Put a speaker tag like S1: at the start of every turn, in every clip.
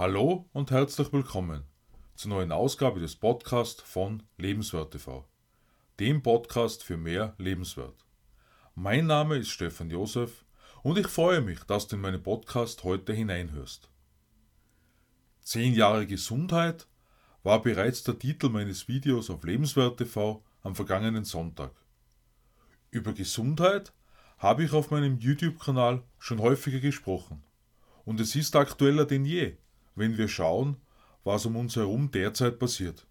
S1: Hallo und herzlich willkommen zur neuen Ausgabe des Podcasts von Lebenswert TV, dem Podcast für mehr Lebenswert. Mein Name ist Stefan Josef und ich freue mich, dass du in meinen Podcast heute hineinhörst. Zehn Jahre Gesundheit war bereits der Titel meines Videos auf Lebenswert TV am vergangenen Sonntag. Über Gesundheit habe ich auf meinem YouTube-Kanal schon häufiger gesprochen und es ist aktueller denn je wenn wir schauen, was um uns herum derzeit passiert.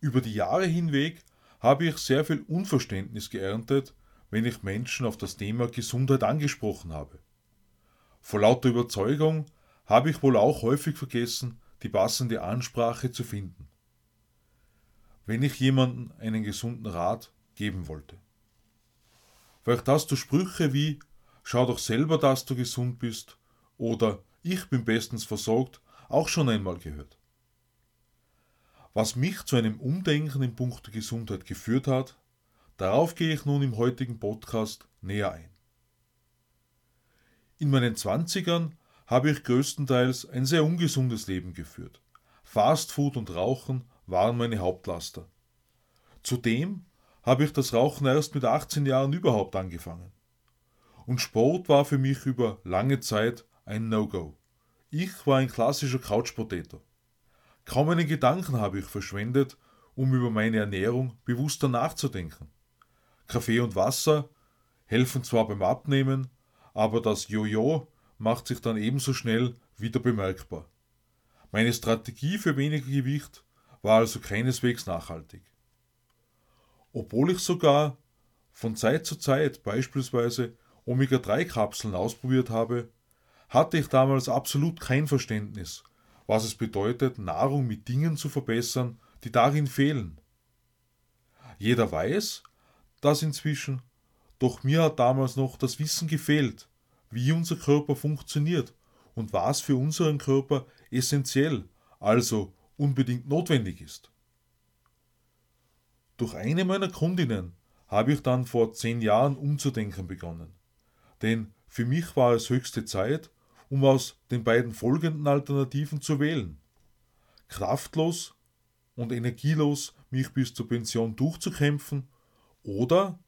S1: Über die Jahre hinweg habe ich sehr viel Unverständnis geerntet, wenn ich Menschen auf das Thema Gesundheit angesprochen habe. Vor lauter Überzeugung habe ich wohl auch häufig vergessen, die passende Ansprache zu finden, wenn ich jemandem einen gesunden Rat geben wollte. Vielleicht hast du Sprüche wie Schau doch selber, dass du gesund bist oder ich bin bestens versorgt, auch schon einmal gehört. Was mich zu einem Umdenken in puncto Gesundheit geführt hat, darauf gehe ich nun im heutigen Podcast näher ein. In meinen Zwanzigern habe ich größtenteils ein sehr ungesundes Leben geführt. Fastfood und Rauchen waren meine Hauptlaster. Zudem habe ich das Rauchen erst mit 18 Jahren überhaupt angefangen. Und Sport war für mich über lange Zeit ein No-Go. Ich war ein klassischer Couchpotato. Kaum einen Gedanken habe ich verschwendet, um über meine Ernährung bewusster nachzudenken. Kaffee und Wasser helfen zwar beim Abnehmen, aber das Jojo macht sich dann ebenso schnell wieder bemerkbar. Meine Strategie für weniger Gewicht war also keineswegs nachhaltig. Obwohl ich sogar von Zeit zu Zeit beispielsweise Omega-3-Kapseln ausprobiert habe, hatte ich damals absolut kein Verständnis, was es bedeutet, Nahrung mit Dingen zu verbessern, die darin fehlen. Jeder weiß das inzwischen, doch mir hat damals noch das Wissen gefehlt, wie unser Körper funktioniert und was für unseren Körper essentiell, also unbedingt notwendig ist. Durch eine meiner Kundinnen habe ich dann vor zehn Jahren umzudenken begonnen. Denn für mich war es höchste Zeit, um aus den beiden folgenden Alternativen zu wählen. Kraftlos und energielos mich bis zur Pension durchzukämpfen oder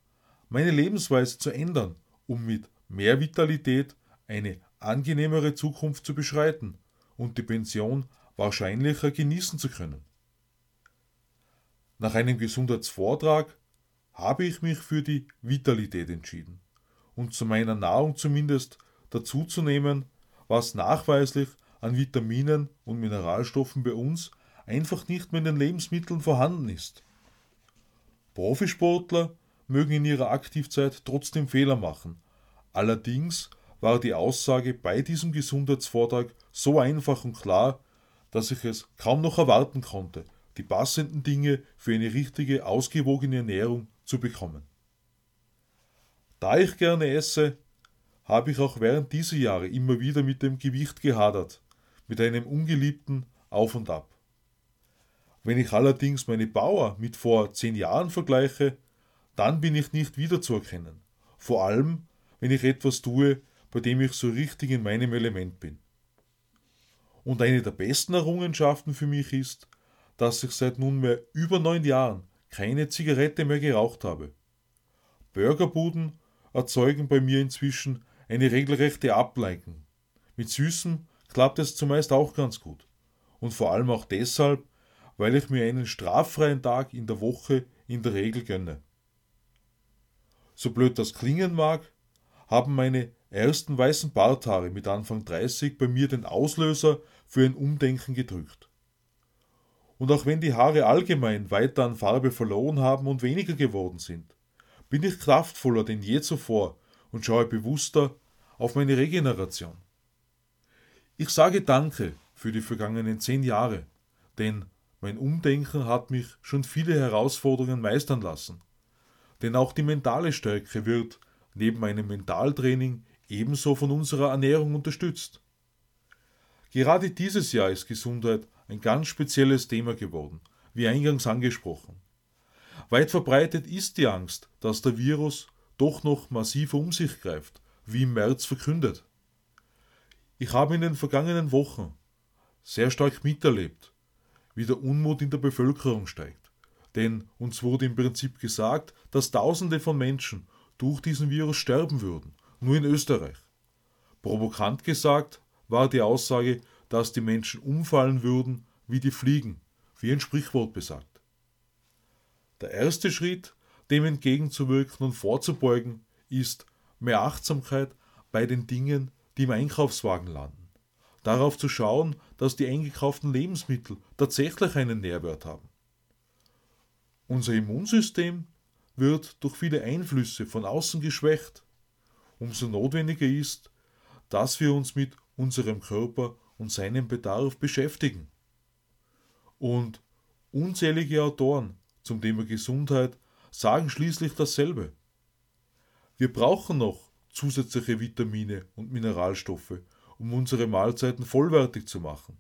S1: meine Lebensweise zu ändern, um mit mehr Vitalität eine angenehmere Zukunft zu beschreiten und die Pension wahrscheinlicher genießen zu können. Nach einem Gesundheitsvortrag habe ich mich für die Vitalität entschieden und zu meiner Nahrung zumindest dazuzunehmen was nachweislich an Vitaminen und Mineralstoffen bei uns einfach nicht mehr in den Lebensmitteln vorhanden ist. Profisportler mögen in ihrer Aktivzeit trotzdem Fehler machen. Allerdings war die Aussage bei diesem Gesundheitsvortrag so einfach und klar, dass ich es kaum noch erwarten konnte, die passenden Dinge für eine richtige, ausgewogene Ernährung zu bekommen. Da ich gerne esse, habe ich auch während dieser Jahre immer wieder mit dem Gewicht gehadert, mit einem ungeliebten Auf und Ab. Wenn ich allerdings meine Bauer mit vor zehn Jahren vergleiche, dann bin ich nicht wiederzuerkennen. Vor allem, wenn ich etwas tue, bei dem ich so richtig in meinem Element bin. Und eine der besten Errungenschaften für mich ist, dass ich seit nunmehr über neun Jahren keine Zigarette mehr geraucht habe. Burgerbuden erzeugen bei mir inzwischen eine regelrechte Ablenkung. Mit Süßen klappt es zumeist auch ganz gut. Und vor allem auch deshalb, weil ich mir einen straffreien Tag in der Woche in der Regel gönne. So blöd das klingen mag, haben meine ersten weißen Barthaare mit Anfang 30 bei mir den Auslöser für ein Umdenken gedrückt. Und auch wenn die Haare allgemein weiter an Farbe verloren haben und weniger geworden sind, bin ich kraftvoller denn je zuvor und schaue bewusster auf meine Regeneration. Ich sage Danke für die vergangenen zehn Jahre, denn mein Umdenken hat mich schon viele Herausforderungen meistern lassen. Denn auch die mentale Stärke wird neben meinem Mentaltraining ebenso von unserer Ernährung unterstützt. Gerade dieses Jahr ist Gesundheit ein ganz spezielles Thema geworden, wie eingangs angesprochen. Weit verbreitet ist die Angst, dass der Virus doch noch massiver um sich greift wie im März verkündet. Ich habe in den vergangenen Wochen sehr stark miterlebt, wie der Unmut in der Bevölkerung steigt. Denn uns wurde im Prinzip gesagt, dass Tausende von Menschen durch diesen Virus sterben würden, nur in Österreich. Provokant gesagt war die Aussage, dass die Menschen umfallen würden wie die Fliegen, wie ein Sprichwort besagt. Der erste Schritt, dem entgegenzuwirken und vorzubeugen, ist mehr Achtsamkeit bei den Dingen, die im Einkaufswagen landen. Darauf zu schauen, dass die eingekauften Lebensmittel tatsächlich einen Nährwert haben. Unser Immunsystem wird durch viele Einflüsse von außen geschwächt. Umso notwendiger ist, dass wir uns mit unserem Körper und seinem Bedarf beschäftigen. Und unzählige Autoren zum Thema Gesundheit sagen schließlich dasselbe. Wir brauchen noch zusätzliche Vitamine und Mineralstoffe, um unsere Mahlzeiten vollwertig zu machen.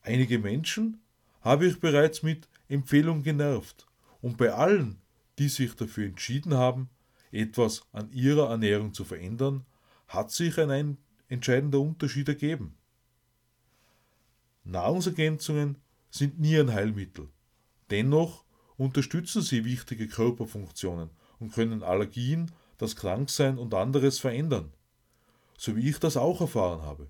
S1: Einige Menschen habe ich bereits mit Empfehlungen genervt und bei allen, die sich dafür entschieden haben, etwas an ihrer Ernährung zu verändern, hat sich ein entscheidender Unterschied ergeben. Nahrungsergänzungen sind nie ein Heilmittel. Dennoch unterstützen sie wichtige Körperfunktionen und können Allergien, das Kranksein und anderes verändern, so wie ich das auch erfahren habe.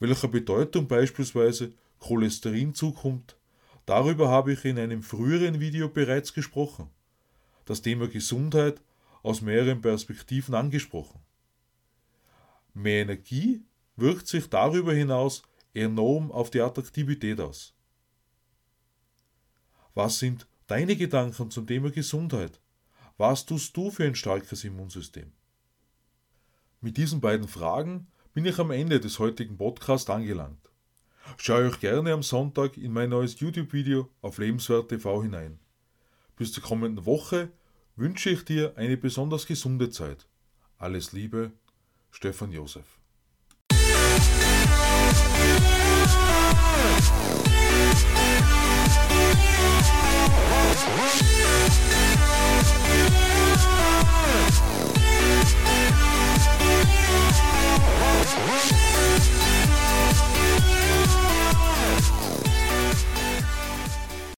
S1: Welcher Bedeutung beispielsweise Cholesterin zukommt, darüber habe ich in einem früheren Video bereits gesprochen. Das Thema Gesundheit aus mehreren Perspektiven angesprochen. Mehr Energie wirkt sich darüber hinaus enorm auf die Attraktivität aus. Was sind deine Gedanken zum Thema Gesundheit? Was tust du für ein starkes Immunsystem? Mit diesen beiden Fragen bin ich am Ende des heutigen Podcasts angelangt. Schau euch gerne am Sonntag in mein neues YouTube-Video auf Lebenswert TV hinein. Bis zur kommenden Woche wünsche ich dir eine besonders gesunde Zeit. Alles Liebe, Stefan Josef.